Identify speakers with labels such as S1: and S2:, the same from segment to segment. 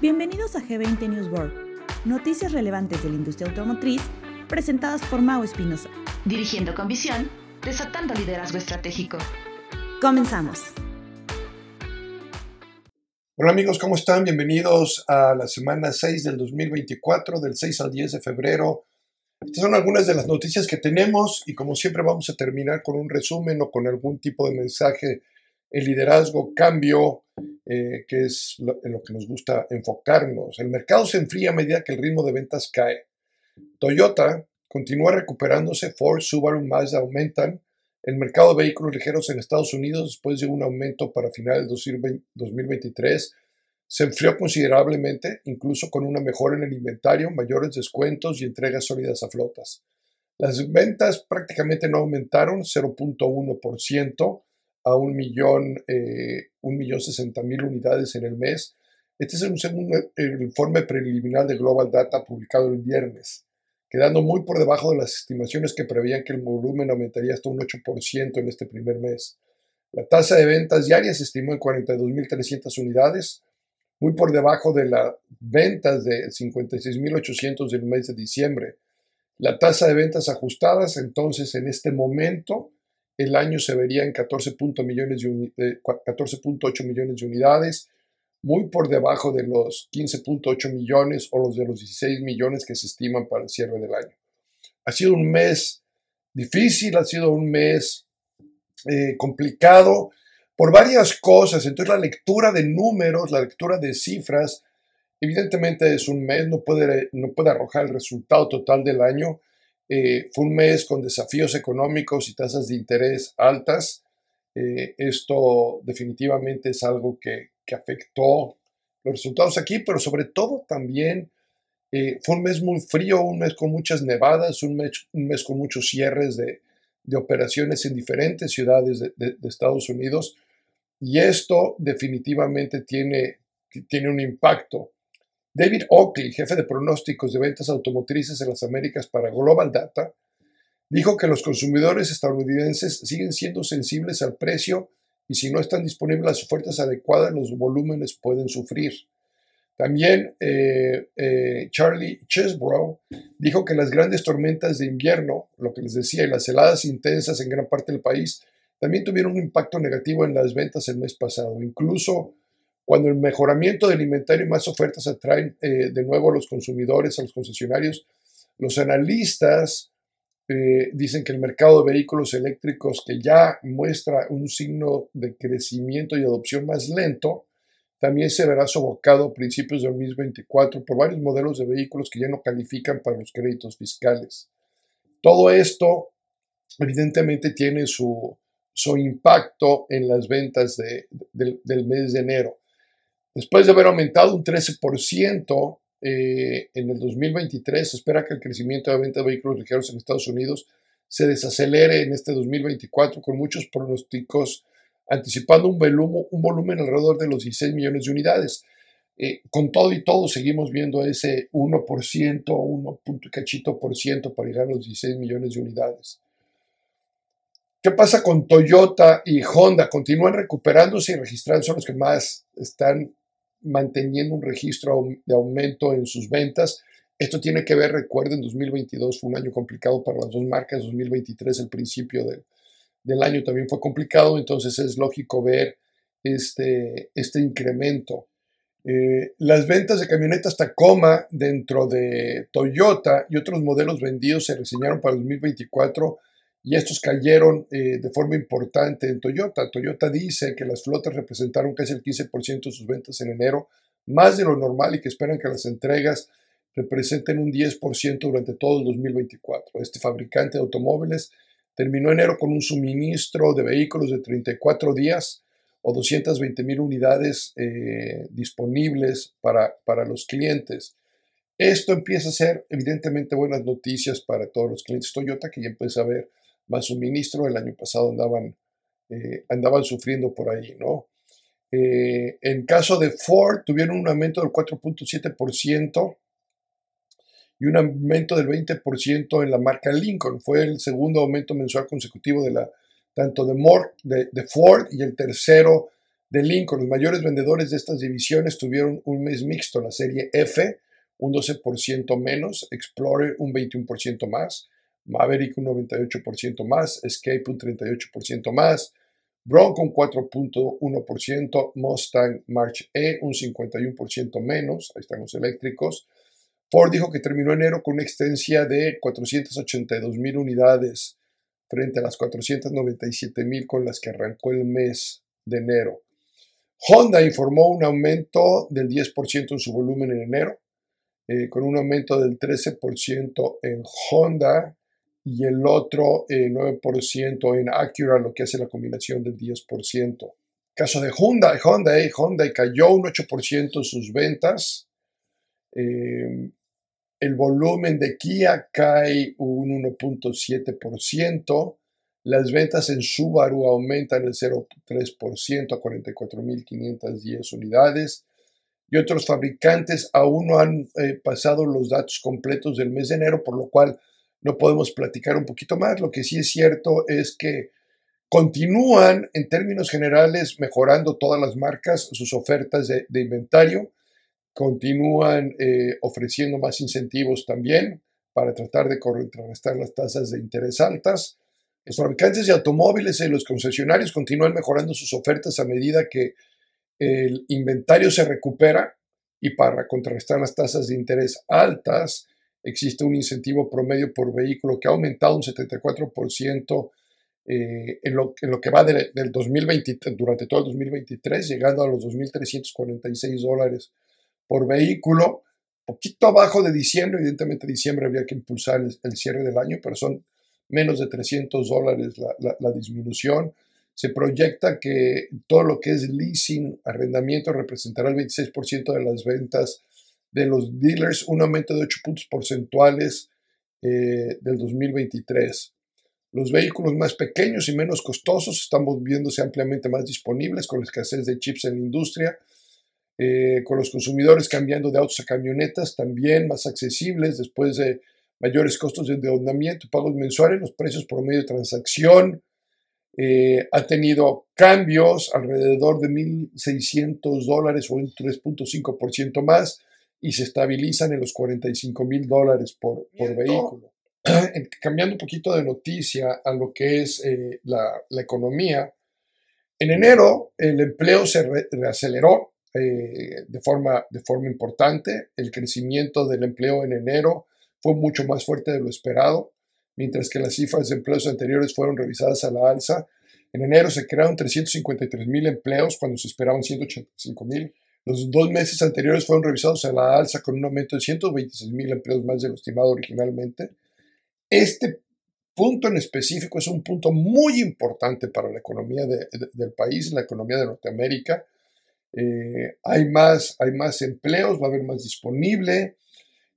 S1: Bienvenidos a G20 News World, noticias relevantes de la industria automotriz presentadas por Mau Espinosa.
S2: Dirigiendo con visión, desatando liderazgo estratégico.
S1: Comenzamos.
S3: Hola amigos, ¿cómo están? Bienvenidos a la semana 6 del 2024, del 6 al 10 de febrero. Estas son algunas de las noticias que tenemos y como siempre vamos a terminar con un resumen o con algún tipo de mensaje el liderazgo, cambio, eh, que es en lo que nos gusta enfocarnos. El mercado se enfría a medida que el ritmo de ventas cae. Toyota continúa recuperándose, Ford, Subaru, Mazda aumentan. El mercado de vehículos ligeros en Estados Unidos, después de un aumento para finales de 2023, se enfrió considerablemente, incluso con una mejora en el inventario, mayores descuentos y entregas sólidas a flotas. Las ventas prácticamente no aumentaron, 0.1%, a un millón, eh, un millón sesenta mil unidades en el mes. Este es un segundo el informe preliminar de Global Data publicado el viernes, quedando muy por debajo de las estimaciones que preveían que el volumen aumentaría hasta un 8% en este primer mes. La tasa de ventas diarias se estimó en 42.300 unidades, muy por debajo de las ventas de 56.800 del mes de diciembre. La tasa de ventas ajustadas, entonces, en este momento, el año se vería en 14.8 millones, de, millones de unidades, muy por debajo de los 15.8 millones o los de los 16 millones que se estiman para el cierre del año. Ha sido un mes difícil, ha sido un mes eh, complicado por varias cosas. Entonces la lectura de números, la lectura de cifras, evidentemente es un mes, no puede, no puede arrojar el resultado total del año, eh, fue un mes con desafíos económicos y tasas de interés altas. Eh, esto definitivamente es algo que, afectó los resultados aquí, pero sobre todo también eh, fue un mes muy frío, un mes con muchas nevadas, un mes, con muchos cierres de, operaciones en diferentes ciudades de, de, Estados Unidos. Y esto definitivamente tiene, tiene un impacto David Oakley, jefe de pronósticos de ventas automotrices en las Américas para Global Data, dijo que los consumidores estadounidenses siguen siendo sensibles al precio y si no están disponibles las ofertas adecuadas, los volúmenes pueden sufrir. También eh, eh, Charlie Chesbrough dijo que las grandes tormentas de invierno, lo que les decía, y las heladas intensas en gran parte del país, también tuvieron un impacto negativo en las ventas el mes pasado. Incluso cuando el mejoramiento del inventario y más ofertas atraen eh, de nuevo a los consumidores, a los concesionarios, los analistas eh, dicen que el mercado de vehículos eléctricos, que ya muestra un signo de crecimiento y adopción más lento, también se verá sofocado a principios de 2024 por varios modelos de vehículos que ya no califican para los créditos fiscales. Todo esto evidentemente tiene su, su impacto en las ventas del mes de enero. Después de haber aumentado un 13% eh, en el 2023, se espera que el crecimiento de venta de vehículos ligeros en Estados Unidos se desacelere en este 2024 con muchos pronósticos anticipando un volumen, alrededor de los 16 millones de unidades. Eh, con todo y todo seguimos viendo ese 1%, 1 cachito por ciento para llegar a los 16 millones de unidades. ¿Qué pasa con Toyota y Honda? Continúan recuperándose y registrando, son los que más están manteniendo un registro de aumento en sus ventas. Esto tiene que ver, recuerden, 2022 fue un año complicado para las dos marcas, 2023 el principio del año también fue complicado, entonces es lógico ver este, este incremento. Eh, las ventas de camionetas Tacoma dentro de Toyota y otros modelos vendidos se reseñaron para 2024 y estos cayeron eh, de forma importante en Toyota. Toyota dice que las flotas representaron casi el 15% de sus ventas en enero, más de lo normal y que esperan que las entregas representen un 10% durante todo el 2024. Este fabricante de automóviles terminó enero con un suministro de vehículos de 34 días o 220 mil unidades eh, disponibles para, para los clientes. Esto empieza a ser evidentemente buenas noticias para todos los clientes Toyota que ya empieza a ver más suministro. El año pasado andaban, eh, andaban sufriendo por ahí, ¿no? Eh, en caso de Ford, tuvieron un aumento del 4.7% y un aumento del 20% en la marca Lincoln. Fue el segundo aumento mensual consecutivo de la, tanto de, de, Ford y el tercero de Lincoln. Los mayores vendedores de estas divisiones tuvieron un mes mixto, la serie F un 12% menos, Explorer un 21% más, Maverick un 98% más, Escape un 38% más, Bronco un 4.1%, Mustang March E un 51% menos, ahí están los eléctricos. Ford dijo que terminó enero con una extensia de 482 mil unidades frente a las 497 mil con las que arrancó el mes de enero. Honda informó un aumento del 10% en su volumen en enero, eh, con un aumento del 13% en Honda y el otro 9% eh, en Acura, lo que hace la combinación del 10%. Caso de Honda, eh, Honda cayó un 8% sus ventas. el volumen de Kia cae un 1.7%. Las ventas en Subaru aumentan el 0.3% a 44.510 unidades y otros fabricantes aún no han eh, pasado los datos completos del mes de enero, por lo cual no podemos platicar un poquito más. Lo que sí es cierto es que continúan en términos generales mejorando todas las marcas sus ofertas de, inventario, continúan eh, ofreciendo más incentivos también para tratar de contrarrestar las tasas de interés altas los fabricantes de automóviles y los concesionarios continúan mejorando sus ofertas a medida que el inventario se recupera y para contrarrestar las tasas de interés altas existe un incentivo promedio por vehículo que ha aumentado un 74% eh, en, lo, en, lo, que va del 2023, durante todo el 2023, llegando a los 2.346 dólares por vehículo, poquito abajo de diciembre, evidentemente diciembre había que impulsar el cierre del año, pero son menos de 300 dólares la, disminución. Se proyecta que todo lo que es leasing, arrendamiento, representará el 26% de las ventas de los dealers, un aumento de 8 puntos porcentuales eh, del 2023. Los vehículos más pequeños y menos costosos están volviéndose ampliamente más disponibles con la escasez de chips en la industria, eh, con los consumidores cambiando de autos a camionetas también más accesibles después de mayores costos de endeudamiento, pagos mensuales, los precios por medio de transacción, eh, ha tenido cambios alrededor de 1.600 dólares o un 3.5% más y se estabilizan en los 45 mil dólares por, vehículo. Cambiando un poquito de noticia a lo que es eh, la, economía, en enero el empleo se reaceleró eh, de, forma, de forma importante. El crecimiento del empleo en enero fue mucho más fuerte de lo esperado, mientras que las cifras de empleos anteriores fueron revisadas a la alza. En enero se crearon 353 mil empleos cuando se esperaban 185 mil. Los dos meses anteriores fueron revisados a la alza con un aumento de 126 mil empleos más de lo estimado originalmente. Este punto en específico es un punto muy importante para la economía del país, la economía de Norteamérica. Eh, hay, más, hay más empleos, va a haber más disponible.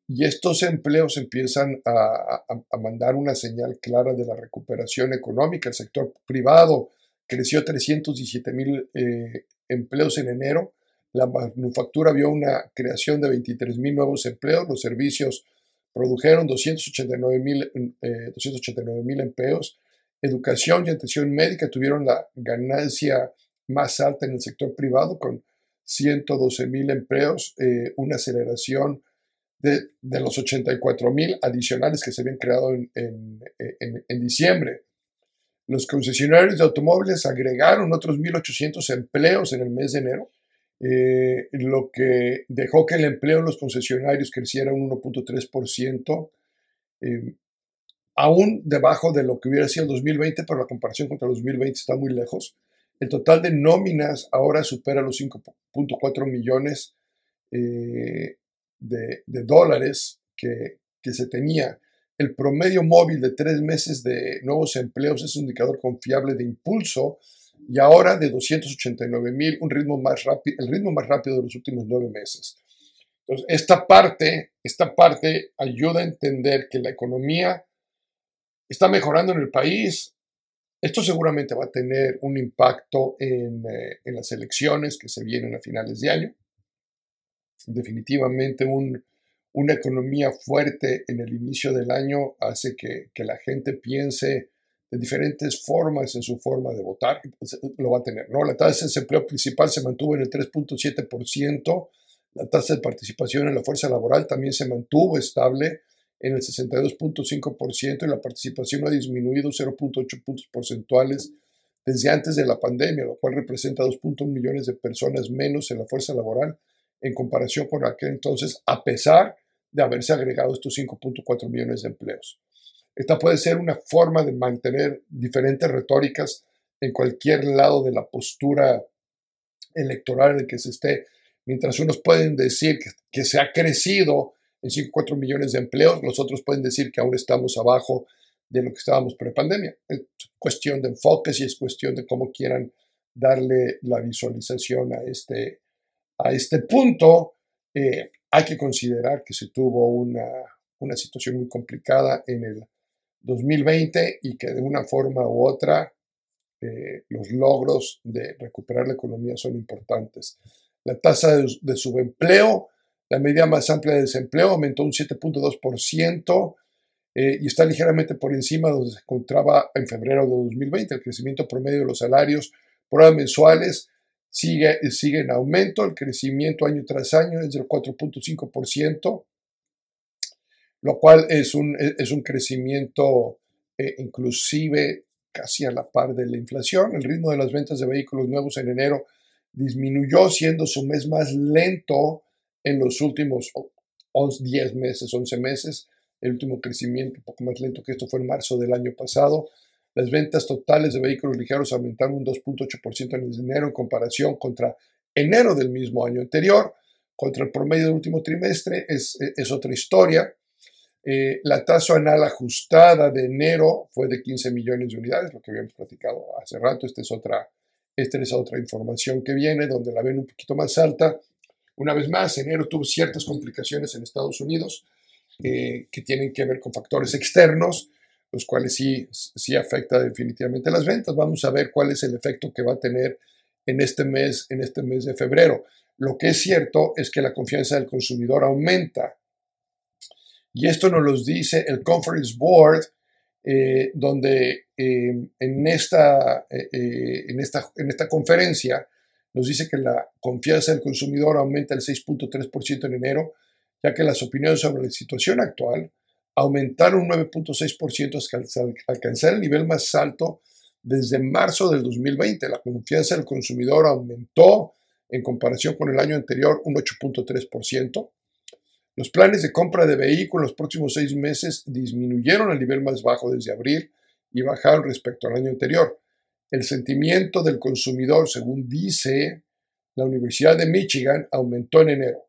S3: Y estos empleos empiezan a, mandar una señal clara de la recuperación económica. El sector privado creció 317 mil eh, empleos en enero. La manufactura vio una creación de 23 mil nuevos empleos. Los servicios produjeron 289 mil eh, empleos. Educación y atención médica tuvieron la ganancia más alta en el sector privado con 112 mil empleos, eh, una aceleración de, los 84 mil adicionales que se habían creado en, diciembre. Los concesionarios de automóviles agregaron otros 1.800 empleos en el mes de enero, eh, lo que dejó que el empleo en los concesionarios creciera un 1.3%, eh, aún debajo de lo que hubiera sido el 2020, pero la comparación contra el 2020 está muy lejos. El total de nóminas ahora supera los 5.4 millones eh, de, dólares que, se tenía. El promedio móvil de tres meses de nuevos empleos es un indicador confiable de impulso y ahora de 289 mil, un ritmo más rápido, el ritmo más rápido de los últimos nueve meses. Entonces, esta parte, esta parte ayuda a entender que la economía está mejorando en el país. Esto seguramente va a tener un impacto en, eh, en las elecciones que se vienen a finales de año definitivamente una economía fuerte en el inicio del año hace que, la gente piense de diferentes formas en su forma de votar, lo va a tener. ¿no? La tasa de desempleo principal se mantuvo en el 3.7%, la tasa de participación en la fuerza laboral también se mantuvo estable en el 62.5% y la participación ha disminuido 0.8 puntos porcentuales desde antes de la pandemia, lo cual representa 2.1 millones de personas menos en la fuerza laboral en comparación con aquel entonces, a pesar de haberse agregado estos 5.4 millones de empleos. Esta puede ser una forma de mantener diferentes retóricas en cualquier lado de la postura electoral en el que se esté. Mientras unos pueden decir que, se ha crecido en 5.4 millones de empleos, los otros pueden decir que aún estamos abajo de lo que estábamos pre-pandemia. Es cuestión de enfoques y es cuestión de cómo quieran darle la visualización a este, a este punto. Eh, hay que considerar que se tuvo una, una situación muy complicada en el 2020 y que de una forma u otra eh, los logros de recuperar la economía son importantes. La tasa de, subempleo, la medida más amplia de desempleo, aumentó un 7.2% eh, y está ligeramente por encima de donde se encontraba en febrero de 2020. El crecimiento promedio de los salarios por hora mensuales sigue, sigue en aumento. El crecimiento año tras año es del 4.5%, lo cual es un, es un crecimiento eh, inclusive casi a la par de la inflación. El ritmo de las ventas de vehículos nuevos en enero disminuyó, siendo su mes más lento en los últimos 10 meses, 11 meses. El último crecimiento, un poco más lento que esto, fue en marzo del año pasado. Las ventas totales de vehículos ligeros aumentaron un 2.8% en enero en comparación contra enero del mismo año anterior. Contra el promedio del último trimestre es, es otra historia. Eh, la tasa anual ajustada de enero fue de 15 millones de unidades, lo que habíamos platicado hace rato. Esta es otra, esta es otra información que viene, donde la ven un poquito más alta. Una vez más, enero tuvo ciertas complicaciones en Estados Unidos eh, que tienen que ver con factores externos, los cuales sí, sí afecta definitivamente las ventas. Vamos a ver cuál es el efecto que va a tener en este mes, en este mes de febrero. Lo que es cierto es que la confianza del consumidor aumenta y esto nos lo dice el Conference Board, eh, donde eh, en, esta, eh, en, esta, en esta conferencia nos dice que la confianza del consumidor aumenta el 6.3% en enero, ya que las opiniones sobre la situación actual aumentaron un 9.6% hasta alcanzar el nivel más alto desde marzo del 2020. La confianza del consumidor aumentó en comparación con el año anterior un 8.3%. Los planes de compra de vehículos los próximos seis meses disminuyeron al nivel más bajo desde abril y bajaron respecto al año anterior. El sentimiento del consumidor, según dice la Universidad de Michigan, aumentó en enero.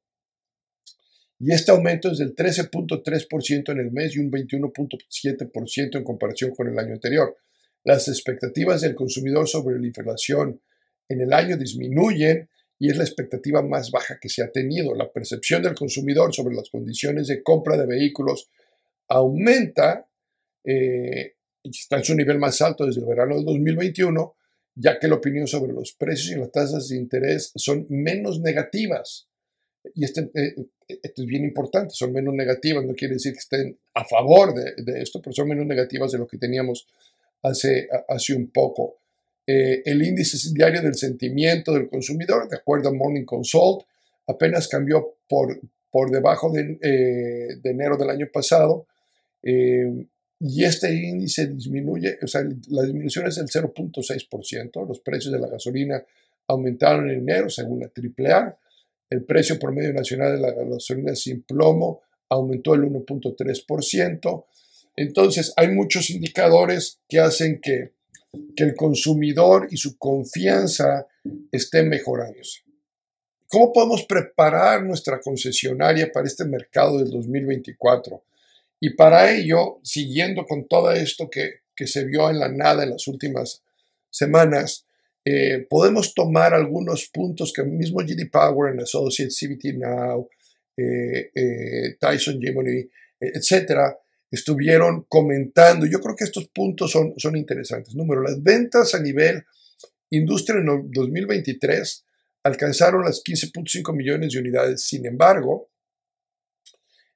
S3: Y este aumento es del 13.3% en el mes y un 21.7% en comparación con el año anterior. Las expectativas del consumidor sobre la inflación en el año disminuyen y es la expectativa más baja que se ha tenido. La percepción del consumidor sobre las condiciones de compra de vehículos aumenta eh, y está en su nivel más alto desde el verano del 2021, ya que la opinión sobre los precios y las tasas de interés son menos negativas. Y este, eh, esto es bien importante, son menos negativas, no quiere decir que estén a favor de, de esto, pero son menos negativas de lo que teníamos hace, hace un poco. Eh, el índice diario del sentimiento del consumidor, de acuerdo a Morning Consult, apenas cambió por, por debajo de, eh, enero del año pasado. Eh, y este índice disminuye, o sea, la disminución es del 0.6%. Los precios de la gasolina aumentaron en enero, según la AAA. El precio promedio nacional de la gasolina sin plomo aumentó el 1.3%. Entonces, hay muchos indicadores que hacen que que el consumidor y su confianza estén mejorándose. ¿Cómo podemos preparar nuestra concesionaria para este mercado del 2024? Y para ello, siguiendo con todo esto que, se vio en la nada en las últimas semanas, eh, podemos tomar algunos puntos que mismo GD Power and Associates, CBT Now, eh, eh, Tyson Gemini, etcétera, estuvieron comentando. Yo creo que estos puntos son, son interesantes. Número, las ventas a nivel industria en 2023 alcanzaron las 15.5 millones de unidades. Sin embargo,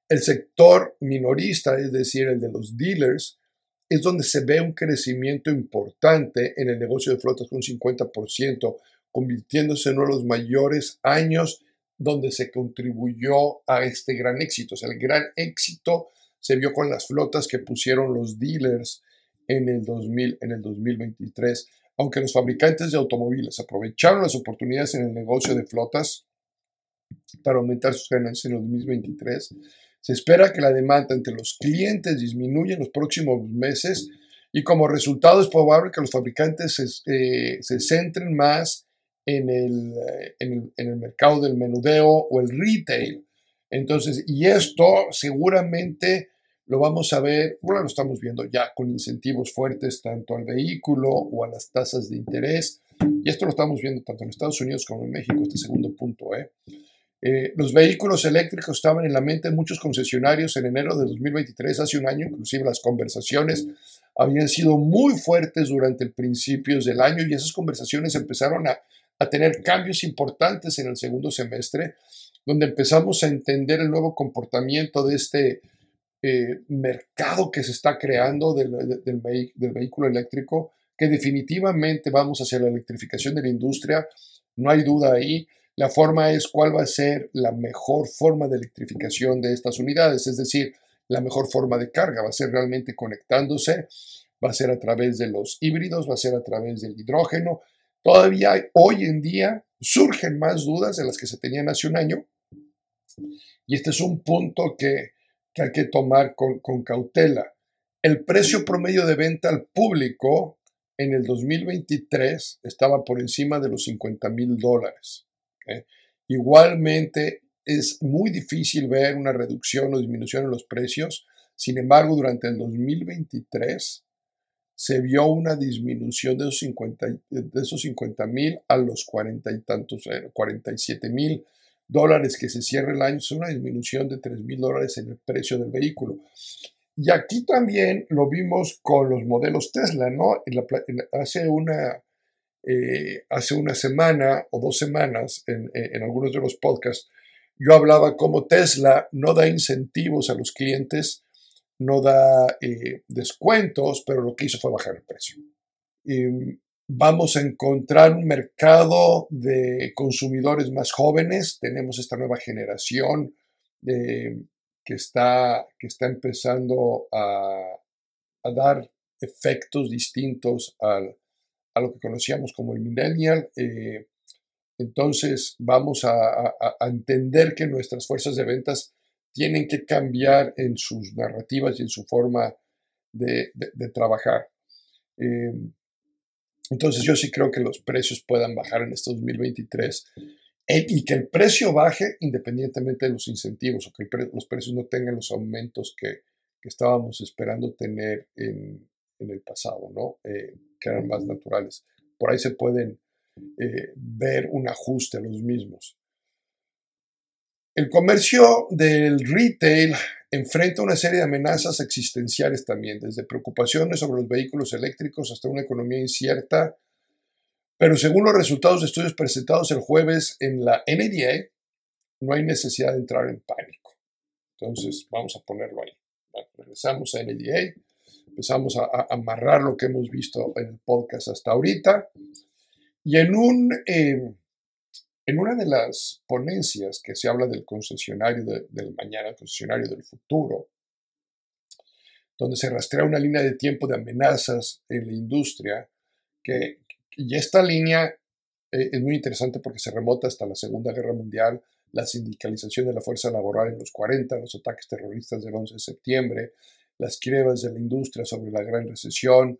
S3: el sector minorista, es decir, el de los dealers, es donde se ve un crecimiento importante en el negocio de flotas con un 50%, convirtiéndose en uno de los mayores años donde se contribuyó a este gran éxito. O sea, el gran éxito se vio con las flotas que pusieron los dealers en el, 2000, en el 2023. Aunque los fabricantes de automóviles aprovecharon las oportunidades en el negocio de flotas para aumentar sus ganancias en el 2023, se espera que la demanda entre los clientes disminuya en los próximos meses y como resultado es probable que los fabricantes se, eh, se centren más en el, en el, mercado del menudeo o el retail. Entonces, y esto seguramente lo vamos a ver, bueno, lo estamos viendo ya con incentivos fuertes tanto al vehículo o a las tasas de interés. Y esto lo estamos viendo tanto en Estados Unidos como en México, este segundo punto. ¿eh? Eh, los vehículos eléctricos estaban en la mente de muchos concesionarios en enero de 2023, hace un año, inclusive las conversaciones habían sido muy fuertes durante el principios del año y esas conversaciones empezaron a, a tener cambios importantes en el segundo semestre, donde empezamos a entender el nuevo comportamiento de este eh, mercado que se está creando del, del, del vehículo eléctrico, que definitivamente vamos hacia la electrificación de la industria, no hay duda ahí. La forma es cuál va a ser la mejor forma de electrificación de estas unidades, es decir, la mejor forma de carga. Va a ser realmente conectándose, va a ser a través de los híbridos, va a ser a través del hidrógeno, Todavía hoy en día surgen más dudas de las que se tenían hace un año y este es un punto que, hay que tomar con, cautela. El precio promedio de venta al público en el 2023 estaba por encima de los 50 mil dólares. Igualmente, es muy difícil ver una reducción o disminución en los precios. Sin embargo, durante el 2023 se vio una disminución de esos 50 de esos 50 mil a los 40 y tantos, 47 eh, mil dólares que se cierra el año, es una disminución de 3 mil dólares en el precio del vehículo. Y aquí también lo vimos con los modelos Tesla, ¿no? hace, una, eh, hace una semana o dos semanas en, en algunos de los podcasts, yo hablaba cómo Tesla no da incentivos a los clientes no da eh, descuentos, pero lo que hizo fue bajar el precio. Vamos a encontrar un mercado de consumidores más jóvenes, tenemos esta nueva generación que, está, que está empezando a, dar efectos distintos a lo que conocíamos como el millennial. Eh, entonces vamos a, a, entender que nuestras fuerzas de ventas tienen que cambiar en sus narrativas y en su forma de, trabajar. Eh, entonces yo sí creo que los precios puedan bajar en este 2023 eh, y que el precio baje independientemente de los incentivos o que los precios no tengan los aumentos que, estábamos esperando tener en, el pasado, ¿no? Eh, que eran más naturales. Por ahí se pueden ver un ajuste a los mismos. El comercio del retail enfrenta una serie de amenazas existenciales también, desde preocupaciones sobre los vehículos eléctricos hasta una economía incierta. Pero según los resultados de estudios presentados el jueves en la NDA, no hay necesidad de entrar en pánico. Entonces, vamos a ponerlo ahí. regresamos a NDA, empezamos a, amarrar lo que hemos visto en el podcast hasta ahorita. Y en un eh, en una de las ponencias que se habla del concesionario del mañana, el concesionario del futuro, donde se rastrea una línea de tiempo de amenazas en la industria, que, y esta línea eh, es muy interesante porque se remota hasta la Segunda Guerra Mundial, la sindicalización de la fuerza laboral en los 40, los ataques terroristas del 11 de septiembre, las quiebras de la industria sobre la gran recesión,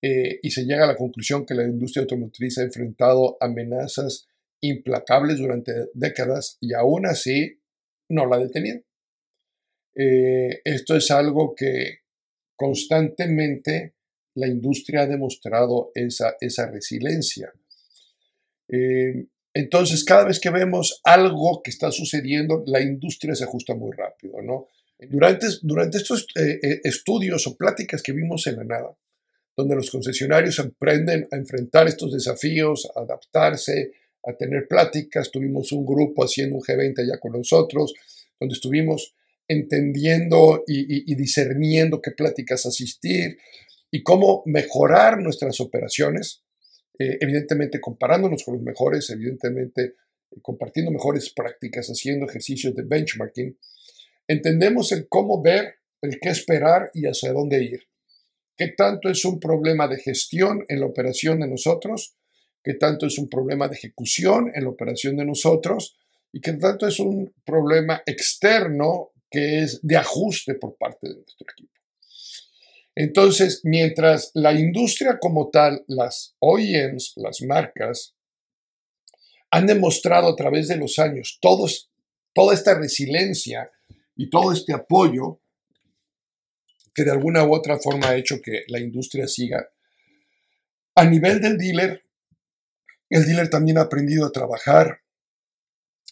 S3: eh, y se llega a la conclusión que la industria automotriz ha enfrentado amenazas implacables durante décadas y aún así no la detenían. Eh, esto es algo que constantemente la industria ha demostrado esa, esa resiliencia. Eh, entonces, cada vez que vemos algo que está sucediendo, la industria se ajusta muy rápido. ¿no? Durante, durante estos eh, estudios o pláticas que vimos en la nada, donde los concesionarios aprenden a enfrentar estos desafíos, a adaptarse, a tener pláticas, tuvimos un grupo haciendo un G20 allá con nosotros, donde estuvimos entendiendo y, discerniendo qué pláticas asistir. y cómo mejorar nuestras operaciones, eh, evidentemente comparándonos con los mejores, evidentemente eh, compartiendo mejores prácticas, haciendo ejercicios de benchmarking, entendemos el cómo ver, el qué esperar y hacia dónde ir. ¿Qué tanto es un problema de gestión en la operación de nosotros? ¿Qué tanto es un problema de ejecución en la operación de nosotros? ¿Y qué tanto es un problema externo que es de ajuste por parte de nuestro equipo? Entonces, mientras la industria como tal, las OEMs, las marcas, han demostrado a través de los años toda esta resiliencia y todo este apoyo que de alguna u otra forma ha hecho que la industria siga. A nivel del dealer, el dealer también ha aprendido a trabajar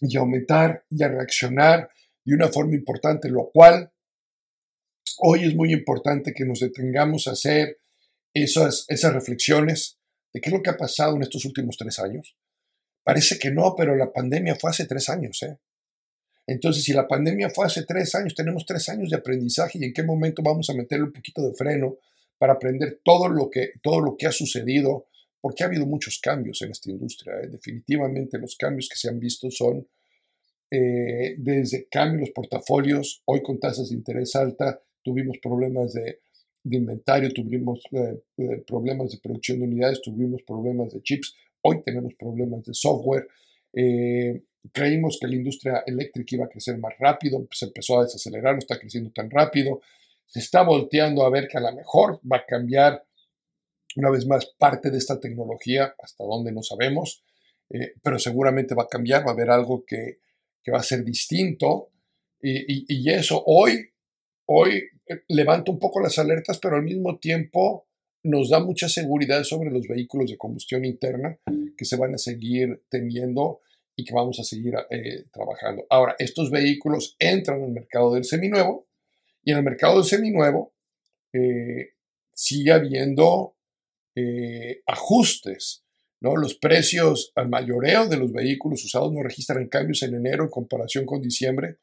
S3: y a aumentar y a reaccionar de una forma importante, lo cual hoy es muy importante que nos detengamos a hacer esas, reflexiones de qué es lo que ha pasado en estos últimos tres años. Parece que no, pero la pandemia fue hace tres años. ¿eh? Entonces, si la pandemia fue hace tres años, tenemos tres años de aprendizaje y en qué momento vamos a meterle un poquito de freno para aprender todo lo que ha sucedido, porque ha habido muchos cambios en esta industria. ¿eh? Definitivamente los cambios que se han visto son eh, desde cambios los portafolios, hoy con tasas de interés alta, tuvimos problemas de, inventario, tuvimos eh, problemas de producción de unidades, tuvimos problemas de chips, hoy tenemos problemas de software. Creímos que la industria eléctrica iba a crecer más rápido, se empezó a desacelerar, no está creciendo tan rápido. Se está volteando a ver que a lo mejor va a cambiar una vez más parte de esta tecnología, hasta donde no sabemos, eh, pero seguramente va a cambiar, va a haber algo que, va a ser distinto. Y, y, eso hoy, hoy eh, levanta un poco las alertas, pero al mismo tiempo nos da mucha seguridad sobre los vehículos de combustión interna que se van a seguir teniendo y que vamos a seguir eh, trabajando. Ahora, estos vehículos entran al mercado del seminuevo y en el mercado del seminuevo eh, sigue habiendo eh, ajustes. ¿no? Los precios al mayoreo de los vehículos usados no registran cambios en enero en comparación con diciembre.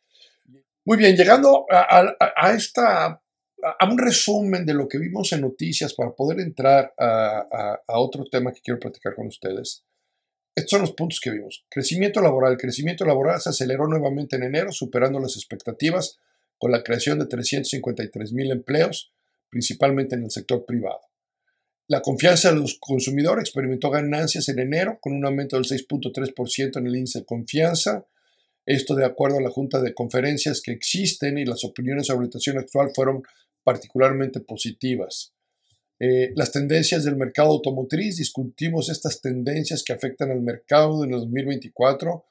S3: Muy bien, llegando a, esta, a un resumen de lo que vimos en noticias para poder entrar a, a otro tema que quiero platicar con ustedes. Estos son los puntos que vimos. Crecimiento laboral. El crecimiento laboral se aceleró nuevamente en enero, superando las expectativas con la creación de 353 mil empleos, principalmente en el sector privado. La confianza de los consumidores experimentó ganancias en enero con un aumento del 6.3% en el índice de confianza. Esto de acuerdo a la Junta de Conferencias que existen y las opiniones sobre la situación actual fueron particularmente positivas. Eh, las tendencias del mercado automotriz, discutimos estas tendencias que afectan al mercado en el 2024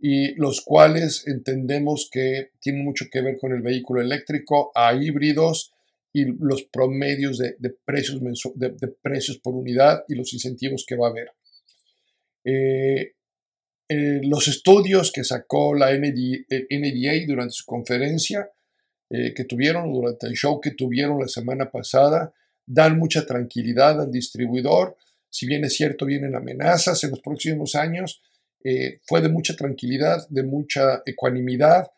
S3: y los cuales entendemos que tienen mucho que ver con el vehículo eléctrico, a híbridos y los promedios de, precios, de, precios por unidad y los incentivos que va a haber. Eh, eh, los estudios que sacó la NDA durante su conferencia que tuvieron, durante el show que tuvieron la semana pasada, dan mucha tranquilidad al distribuidor. Si bien es cierto, vienen amenazas en los próximos años, eh, fue de mucha tranquilidad, de mucha ecuanimidad,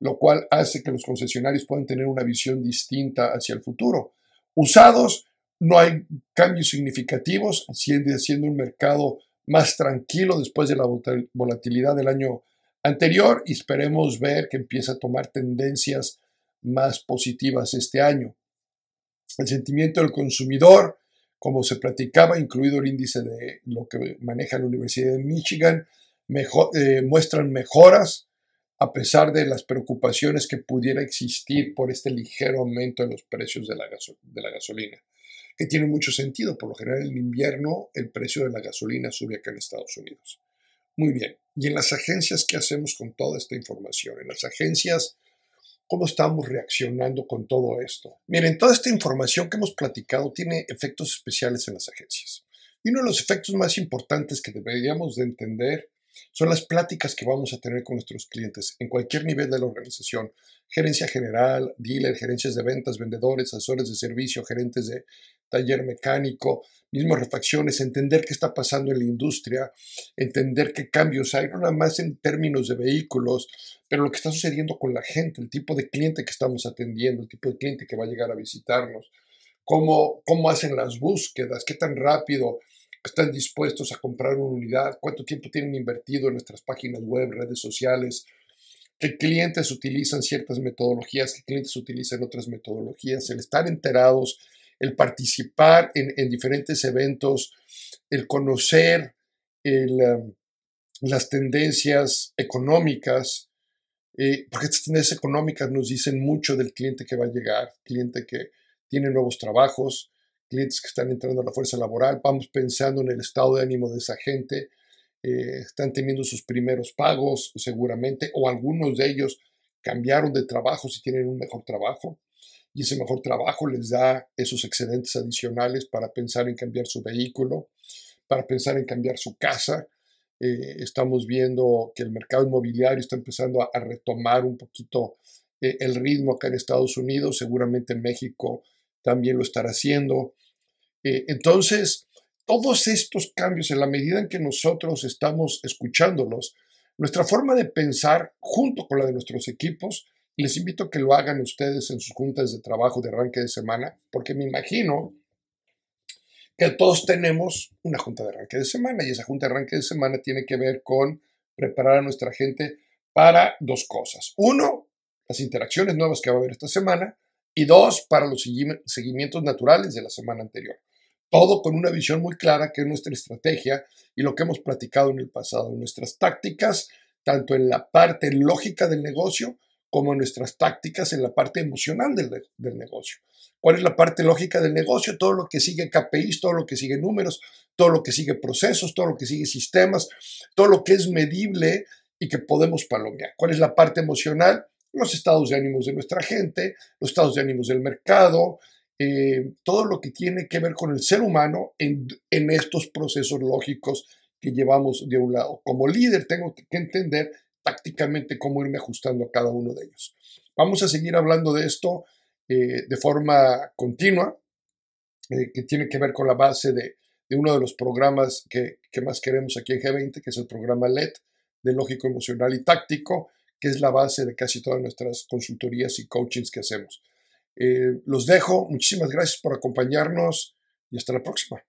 S3: lo cual hace que los concesionarios puedan tener una visión distinta hacia el futuro. Usados, no hay cambios significativos, siendo un mercado más tranquilo después de la volatilidad del año anterior y esperemos ver que empieza a tomar tendencias más positivas este año. El sentimiento del consumidor, como se platicaba, incluido el índice de lo que maneja la Universidad de Michigan, eh, muestran mejoras a pesar de las preocupaciones que pudiera existir por este ligero aumento en los precios de la, gasolina, que tiene mucho sentido. Por lo general, en invierno el precio de la gasolina sube acá en Estados Unidos. Muy bien. ¿Y en las agencias qué hacemos con toda esta información? En las agencias ¿Cómo estamos reaccionando con todo esto? Miren, toda esta información que hemos platicado tiene efectos especiales en las agencias. Y uno de los efectos más importantes que deberíamos de entender son las pláticas que vamos a tener con nuestros clientes en cualquier nivel de la organización. Gerencia general, dealer, gerencias de ventas, vendedores, asesores de servicio, gerentes de taller mecánico, mismas refacciones, entender qué está pasando en la industria, entender qué cambios hay, no nada más en términos de vehículos, pero lo que está sucediendo con la gente, el tipo de cliente que estamos atendiendo, el tipo de cliente que va a llegar a visitarnos, cómo, cómo hacen las búsquedas, qué tan rápido están dispuestos a comprar una unidad, cuánto tiempo tienen invertido en nuestras páginas web, redes sociales, qué clientes utilizan ciertas metodologías, qué clientes utilizan otras metodologías, el estar enterados, el participar en, diferentes eventos, el conocer um, las tendencias económicas, eh, porque estas tendencias económicas nos dicen mucho del cliente que va a llegar, cliente que tiene nuevos trabajos, clientes que están entrando a la fuerza laboral, vamos pensando en el estado de ánimo de esa gente, eh, están teniendo sus primeros pagos seguramente, o algunos de ellos cambiaron de trabajo si tienen un mejor trabajo, y ese mejor trabajo les da esos excedentes adicionales para pensar en cambiar su vehículo, para pensar en cambiar su casa. Eh, estamos viendo que el mercado inmobiliario está empezando a, retomar un poquito eh, el ritmo acá en Estados Unidos, seguramente en México también lo estará haciendo. Eh, entonces, todos estos cambios, en la medida en que nosotros estamos escuchándolos, nuestra forma de pensar junto con la de nuestros equipos, les invito a que lo hagan ustedes en sus juntas de trabajo de arranque de semana, porque me imagino que todos tenemos una junta de arranque de semana y esa junta de arranque de semana tiene que ver con preparar a nuestra gente para dos cosas. Uno, las interacciones nuevas que va a haber esta semana y dos, para los seguimientos naturales de la semana anterior. Todo con una visión muy clara que es nuestra estrategia y lo que hemos platicado en el pasado, nuestras tácticas, tanto en la parte lógica del negocio como en nuestras tácticas en la parte emocional del, del negocio. ¿Cuál es la parte lógica del negocio? Todo lo que sigue KPIs, todo lo que sigue números, todo lo que sigue procesos, todo lo que sigue sistemas, todo lo que es medible y que podemos palomear. ¿Cuál es la parte emocional? Los estados de ánimos de nuestra gente, los estados de ánimos del mercado, eh, todo lo que tiene que ver con el ser humano en, en, estos procesos lógicos que llevamos de un lado. Como líder tengo que entender tácticamente cómo irme ajustando a cada uno de ellos. Vamos a seguir hablando de esto eh, de forma continua, eh, que tiene que ver con la base de, uno de los programas que, más queremos aquí en G20, que es el programa LED de lógico emocional y táctico, que es la base de casi todas nuestras consultorías y coachings que hacemos. Eh, los dejo, muchísimas gracias por acompañarnos y hasta la próxima.